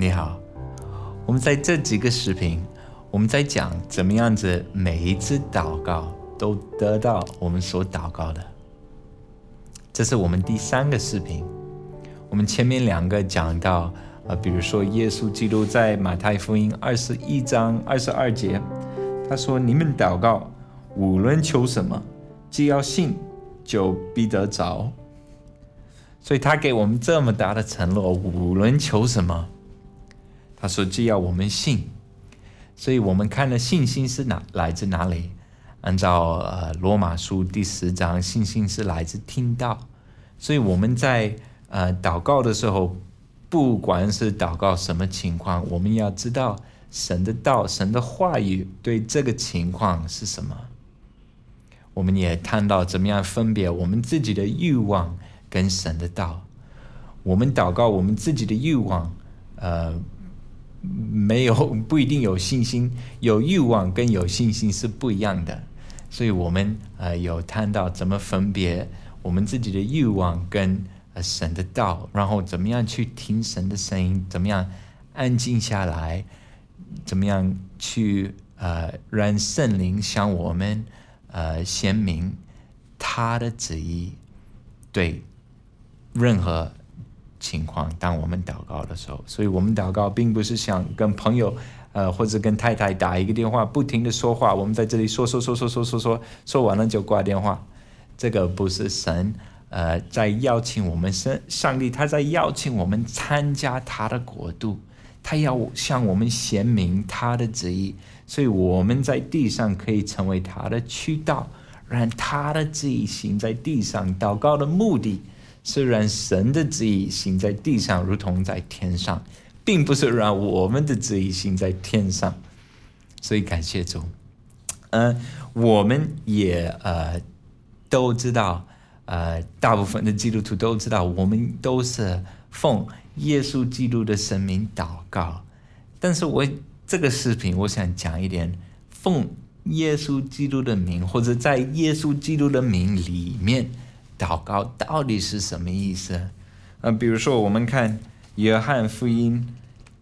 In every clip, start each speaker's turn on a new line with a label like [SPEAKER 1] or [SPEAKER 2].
[SPEAKER 1] 你好。我们在这几个视频，我们在讲怎么样子每一次祷告都得到我们所祷告的。这是我们第三个视频。我们前面两个讲到，呃，比如说耶稣基督在马太福音二十一章二十二节，他说：“你们祷告，无论求什么，只要信，就必得着。”所以他给我们这么大的承诺，无论求什么，他说只要我们信。所以我们看了信心是哪来自哪里？按照呃罗马书第十章，信心是来自听到。所以我们在呃祷告的时候，不管是祷告什么情况，我们要知道神的道、神的话语对这个情况是什么。我们也谈到怎么样分别我们自己的欲望。跟神的道，我们祷告，我们自己的欲望，呃，没有 不一定有信心，有欲望跟有信心是不一样的，所以我们呃有谈到怎么分别我们自己的欲望跟呃神的道，然后怎么样去听神的声音，怎么样安静下来，怎么样去呃让圣灵向我们呃显明他的旨意，对。任何情况，当我们祷告的时候，所以我们祷告并不是想跟朋友，呃，或者跟太太打一个电话，不停的说话。我们在这里说说说说说说说，说完了就挂电话。这个不是神，呃，在邀请我们，上上帝他在邀请我们参加他的国度，他要向我们显明他的旨意，所以我们在地上可以成为他的渠道，让他的旨意行在地上。祷告的目的。虽然神的旨意行在地上，如同在天上，并不是让我们的旨意行在天上。所以感谢主。嗯，我们也呃都知道，呃，大部分的基督徒都知道，我们都是奉耶稣基督的神名祷告。但是我这个视频，我想讲一点，奉耶稣基督的名，或者在耶稣基督的名里面。祷告到底是什么意思？呃，比如说，我们看《约翰福音》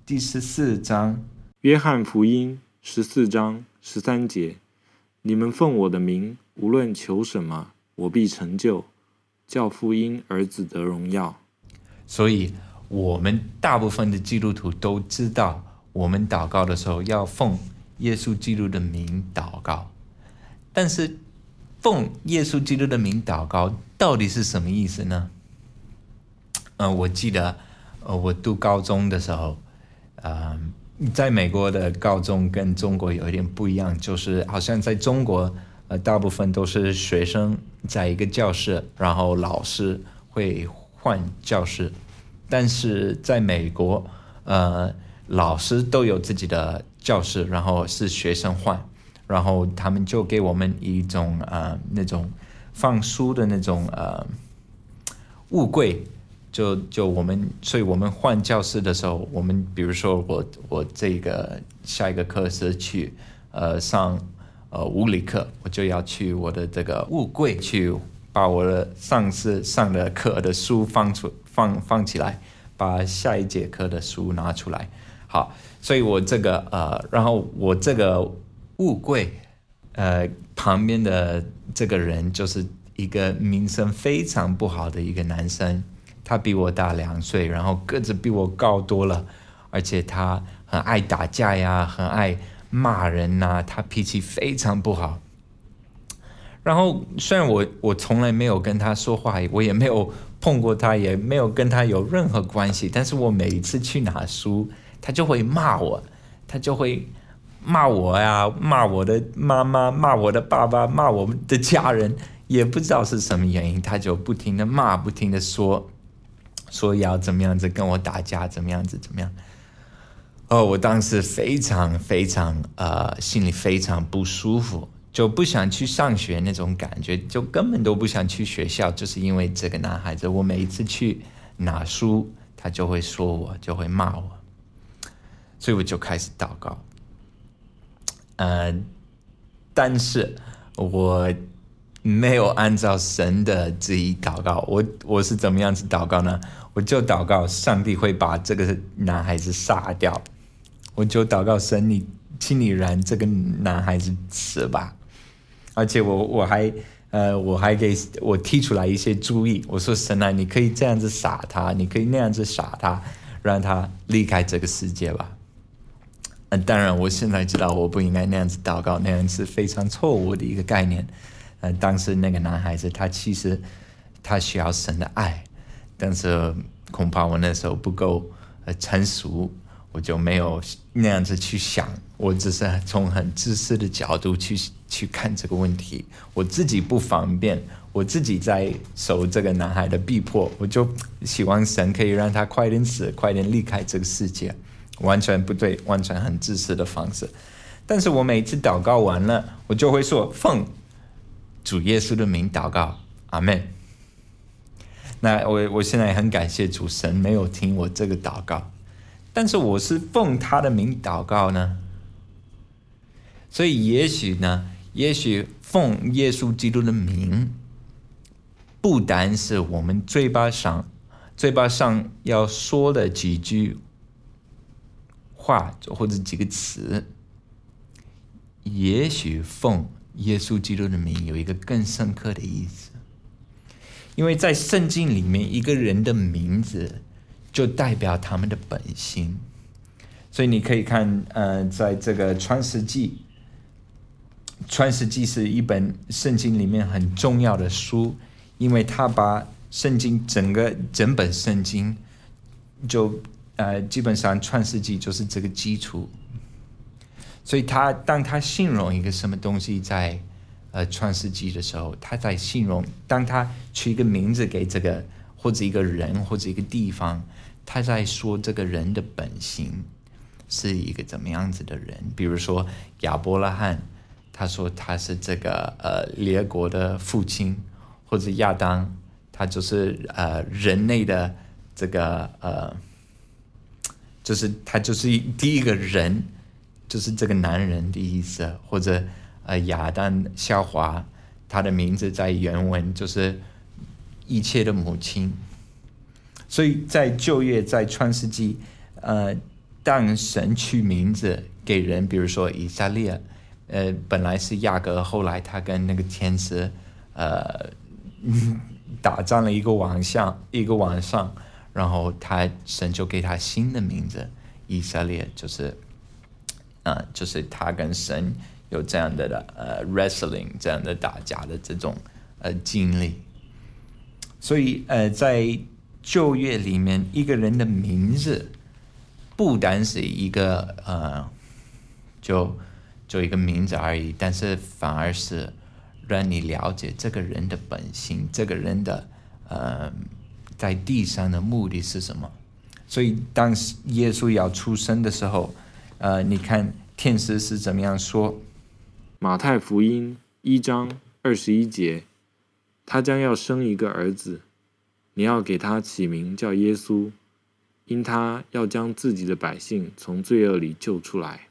[SPEAKER 1] 第十四章，《
[SPEAKER 2] 约翰福音》十四章十三节：“你们奉我的名，无论求什么，我必成就，叫福音儿子得荣耀。”
[SPEAKER 1] 所以，我们大部分的基督徒都知道，我们祷告的时候要奉耶稣基督的名祷告，但是。奉耶稣基督的名祷告，到底是什么意思呢？呃，我记得，呃，我读高中的时候，呃，在美国的高中跟中国有一点不一样，就是好像在中国，呃，大部分都是学生在一个教室，然后老师会换教室，但是在美国，呃，老师都有自己的教室，然后是学生换。然后他们就给我们一种呃那种放书的那种呃物柜，就就我们，所以我们换教室的时候，我们比如说我我这个下一个课是去呃上呃物理课，我就要去我的这个物柜去把我的上次上的课的书放出放放起来，把下一节课的书拿出来。好，所以我这个呃，然后我这个。物柜，呃，旁边的这个人就是一个名声非常不好的一个男生，他比我大两岁，然后个子比我高多了，而且他很爱打架呀，很爱骂人呐，他脾气非常不好。然后虽然我我从来没有跟他说话，我也没有碰过他，也没有跟他有任何关系，但是我每一次去拿书，他就会骂我，他就会。骂我呀，骂我的妈妈，骂我的爸爸，骂我们的家人，也不知道是什么原因，他就不停的骂，不停的说，说要怎么样子跟我打架，怎么样子怎么样。哦，我当时非常非常呃，心里非常不舒服，就不想去上学那种感觉，就根本都不想去学校，就是因为这个男孩子，我每一次去拿书，他就会说我，就会骂我，所以我就开始祷告。呃，但是我没有按照神的旨意祷告。我我是怎么样子祷告呢？我就祷告上帝会把这个男孩子杀掉。我就祷告神，你请你让这个男孩子死吧。而且我我还呃我还给我提出来一些注意。我说神啊，你可以这样子杀他，你可以那样子杀他，让他离开这个世界吧。嗯，当然，我现在知道我不应该那样子祷告，那样是非常错误的一个概念。呃，当时那个男孩子他其实他需要神的爱，但是恐怕我那时候不够呃成熟，我就没有那样子去想。我只是从很自私的角度去去看这个问题，我自己不方便，我自己在受这个男孩的逼迫，我就希望神可以让他快点死，快点离开这个世界。完全不对，完全很自私的方式。但是我每次祷告完了，我就会说奉主耶稣的名祷告，阿门。那我我现在很感谢主神没有听我这个祷告，但是我是奉他的名祷告呢，所以也许呢，也许奉耶稣基督的名，不单是我们嘴巴上嘴巴上要说的几句。话或者几个词，也许奉耶稣基督的名有一个更深刻的意思，因为在圣经里面，一个人的名字就代表他们的本心，所以你可以看，呃，在这个创世纪，创世纪是一本圣经里面很重要的书，因为他把圣经整个整本圣经就。呃，基本上《创世纪》就是这个基础，所以他当他形容一个什么东西在呃《创世纪》的时候，他在形容，当他取一个名字给这个或者一个人或者一个地方，他在说这个人的本性是一个怎么样子的人。比如说亚伯拉罕，他说他是这个呃列国的父亲，或者亚当，他就是呃人类的这个呃。就是他就是第一个人，就是这个男人的意思，或者呃亚当夏华，他的名字在原文就是一切的母亲。所以在旧约在创世纪，呃，当神取名字给人，比如说以色列，呃，本来是亚哥，后来他跟那个天使，呃，打仗了一个晚上，一个晚上。然后他神就给他新的名字，以色列，就是，啊，就是他跟神有这样的的呃 wrestling 这样的打架的这种呃经历。所以呃，在旧约里面，一个人的名字不单是一个呃，就就一个名字而已，但是反而是让你了解这个人的本性，这个人的呃。在地上的目的是什么？所以当耶稣要出生的时候，呃，你看天使是怎么样说？
[SPEAKER 2] 马太福音一章二十一节，他将要生一个儿子，你要给他起名叫耶稣，因他要将自己的百姓从罪恶里救出来。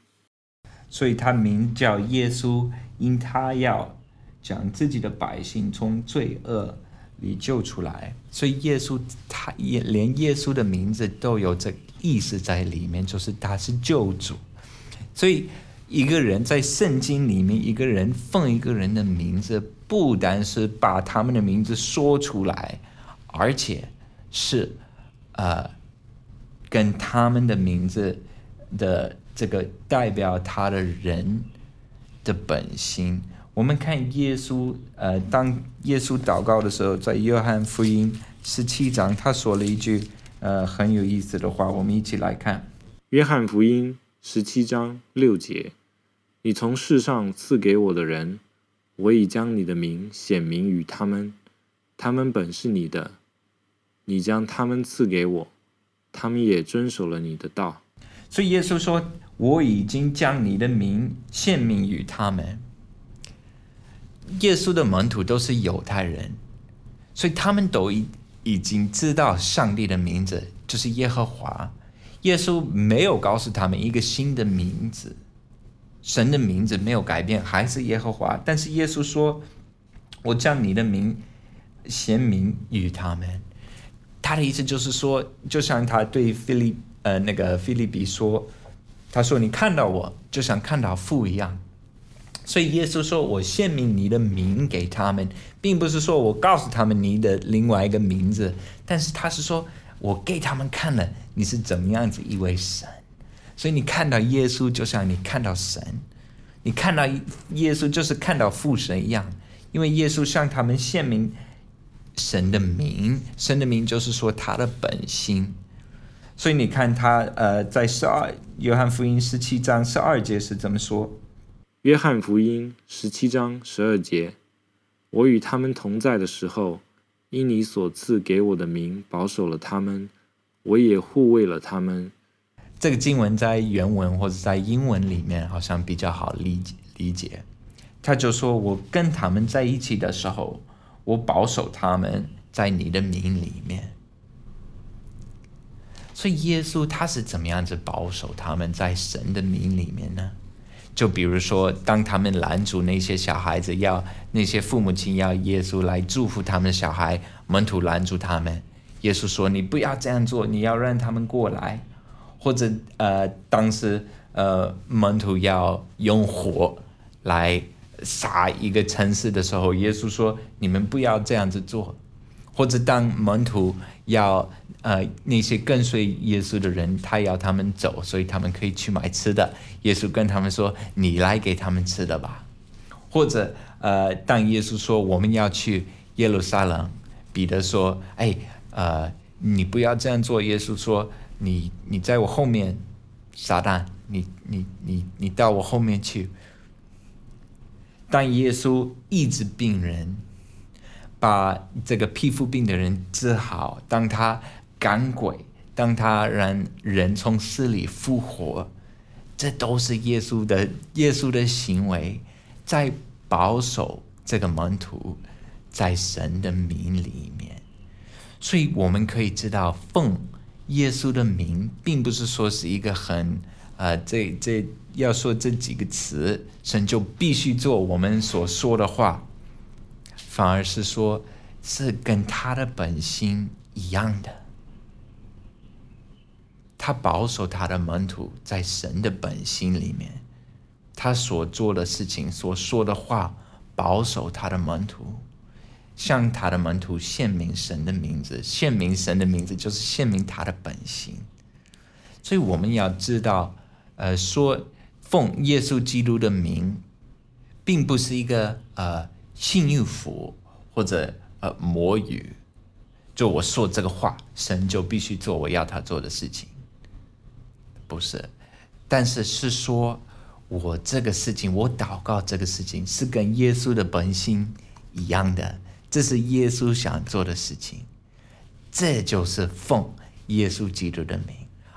[SPEAKER 1] 所以他名叫耶稣，因他要将自己的百姓从罪恶。你救出来，所以耶稣他也连耶稣的名字都有这意思在里面，就是他是救主。所以一个人在圣经里面，一个人奉一个人的名字，不单是把他们的名字说出来，而且是呃跟他们的名字的这个代表他的人的本心。我们看耶稣，呃，当耶稣祷告的时候，在约翰福音十七章，他说了一句，呃，很有意思的话。我们一起来看
[SPEAKER 2] 约翰福音十七章六节：“你从世上赐给我的人，我已将你的名显明于他们，他们本是你的，你将他们赐给我，他们也遵守了你的道。”
[SPEAKER 1] 所以耶稣说：“我已经将你的名献明于他们。”耶稣的门徒都是犹太人，所以他们都已已经知道上帝的名字就是耶和华。耶稣没有告诉他们一个新的名字，神的名字没有改变，还是耶和华。但是耶稣说：“我将你的名显明于他们。他的意思就是说，就像他对菲利呃那个菲利比说，他说你看到我就像看到父一样。所以耶稣说我显明你的名给他们，并不是说我告诉他们你的另外一个名字，但是他是说我给他们看了你是怎么样子一位神。所以你看到耶稣就像你看到神，你看到耶稣就是看到父神一样，因为耶稣向他们显明神的名，神的名就是说他的本心。所以你看他呃，在十二约翰福音十七章十二节是怎么说？
[SPEAKER 2] 约翰福音十七章十二节：“我与他们同在的时候，因你所赐给我的名，保守了他们，我也护卫了他们。”
[SPEAKER 1] 这个经文在原文或者在英文里面好像比较好理解理解。他就说：“我跟他们在一起的时候，我保守他们在你的名里面。”所以耶稣他是怎么样子保守他们在神的名里面呢？就比如说，当他们拦住那些小孩子，要那些父母亲要耶稣来祝福他们小孩，门徒拦住他们，耶稣说：“你不要这样做，你要让他们过来。”或者呃，当时呃门徒要用火来杀一个城市的时候，耶稣说：“你们不要这样子做。”或者当门徒要。呃，那些跟随耶稣的人，他要他们走，所以他们可以去买吃的。耶稣跟他们说：“你来给他们吃的吧。”或者，呃，当耶稣说我们要去耶路撒冷，彼得说：“哎，呃，你不要这样做。”耶稣说：“你你在我后面，撒旦，你你你你到我后面去。”当耶稣医治病人，把这个皮肤病的人治好，当他。赶鬼，当他让人从死里复活，这都是耶稣的耶稣的行为，在保守这个门徒在神的名里面。所以我们可以知道，奉耶稣的名，并不是说是一个很呃，这这要说这几个词，神就必须做我们所说的话，反而是说，是跟他的本心一样的。他保守他的门徒在神的本心里面，他所做的事情、所说的话，保守他的门徒，向他的门徒献明神的名字，献明神的名字就是献明他的本心。所以我们要知道，呃，说奉耶稣基督的名，并不是一个呃信誉符或者呃魔语，就我说这个话，神就必须做我要他做的事情。不是，但是是说，我这个事情，我祷告这个事情是跟耶稣的本心一样的，这是耶稣想做的事情，这就是奉耶稣基督的名。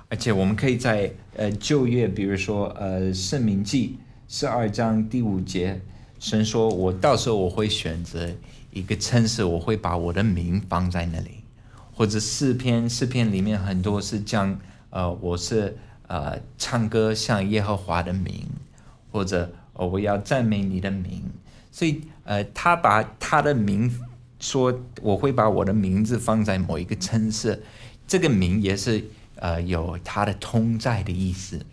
[SPEAKER 1] 而且我们可以在呃旧约，比如说呃圣明记十二章第五节，神说我到时候我会选择一个城市，我会把我的名放在那里，或者诗篇诗篇里面很多是讲呃我是。呃，唱歌像耶和华的名，或者我要赞美你的名，所以呃，他把他的名说，我会把我的名字放在某一个城市，这个名也是呃有他的同在的意思，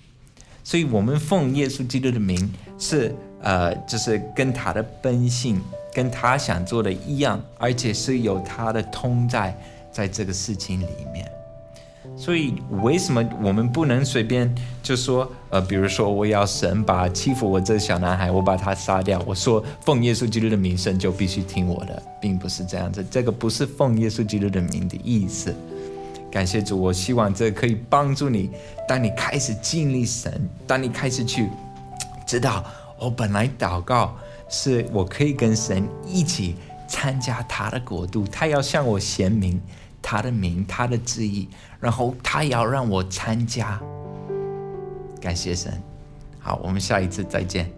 [SPEAKER 1] 所以我们奉耶稣基督的名是呃，就是跟他的本性跟他想做的一样，而且是有他的同在在这个事情里面。所以，为什么我们不能随便就说，呃，比如说我要神把欺负我这小男孩，我把他杀掉。我说奉耶稣基督的名，声就必须听我的，并不是这样子。这个不是奉耶稣基督的名的意思。感谢主，我希望这可以帮助你。当你开始经历神，当你开始去知道，我本来祷告是我可以跟神一起参加他的国度，他要向我显明。他的名，他的旨意，然后他要让我参加。感谢神，好，我们下一次再见。